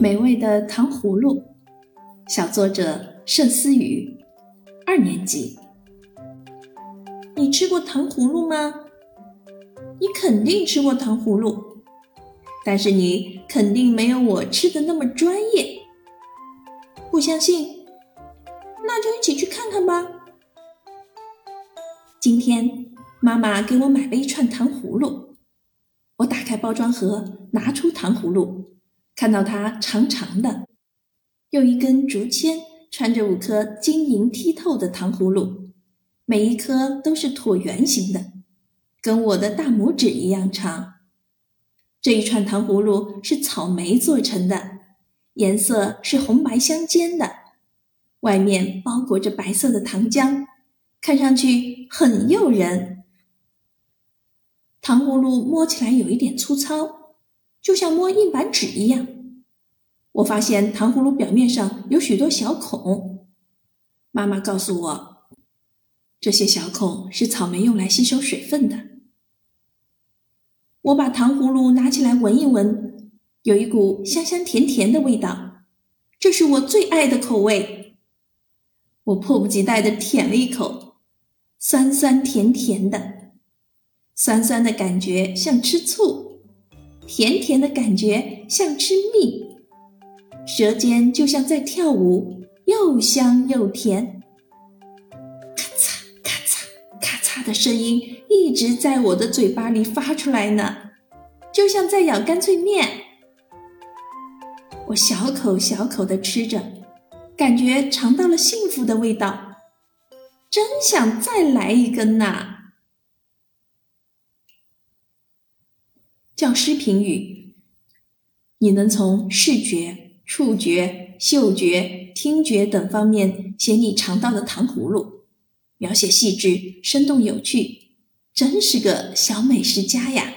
美味的糖葫芦，小作者盛思雨，二年级。你吃过糖葫芦吗？你肯定吃过糖葫芦，但是你肯定没有我吃的那么专业。不相信？那就一起去看看吧。今天妈妈给我买了一串糖葫芦，我打开包装盒，拿出糖葫芦。看到它长长的，用一根竹签穿着五颗晶莹剔透的糖葫芦，每一颗都是椭圆形的，跟我的大拇指一样长。这一串糖葫芦是草莓做成的，颜色是红白相间的，外面包裹着白色的糖浆，看上去很诱人。糖葫芦摸起来有一点粗糙。就像摸硬板纸一样，我发现糖葫芦表面上有许多小孔。妈妈告诉我，这些小孔是草莓用来吸收水分的。我把糖葫芦拿起来闻一闻，有一股香香甜甜的味道，这是我最爱的口味。我迫不及待地舔了一口，酸酸甜甜的，酸酸的感觉像吃醋。甜甜的感觉像吃蜜，舌尖就像在跳舞，又香又甜。咔嚓咔嚓咔嚓的声音一直在我的嘴巴里发出来呢，就像在咬干脆面。我小口小口的吃着，感觉尝到了幸福的味道，真想再来一根呐！教师评语：你能从视觉、触觉、嗅觉、听觉等方面写你尝到的糖葫芦，描写细致、生动有趣，真是个小美食家呀！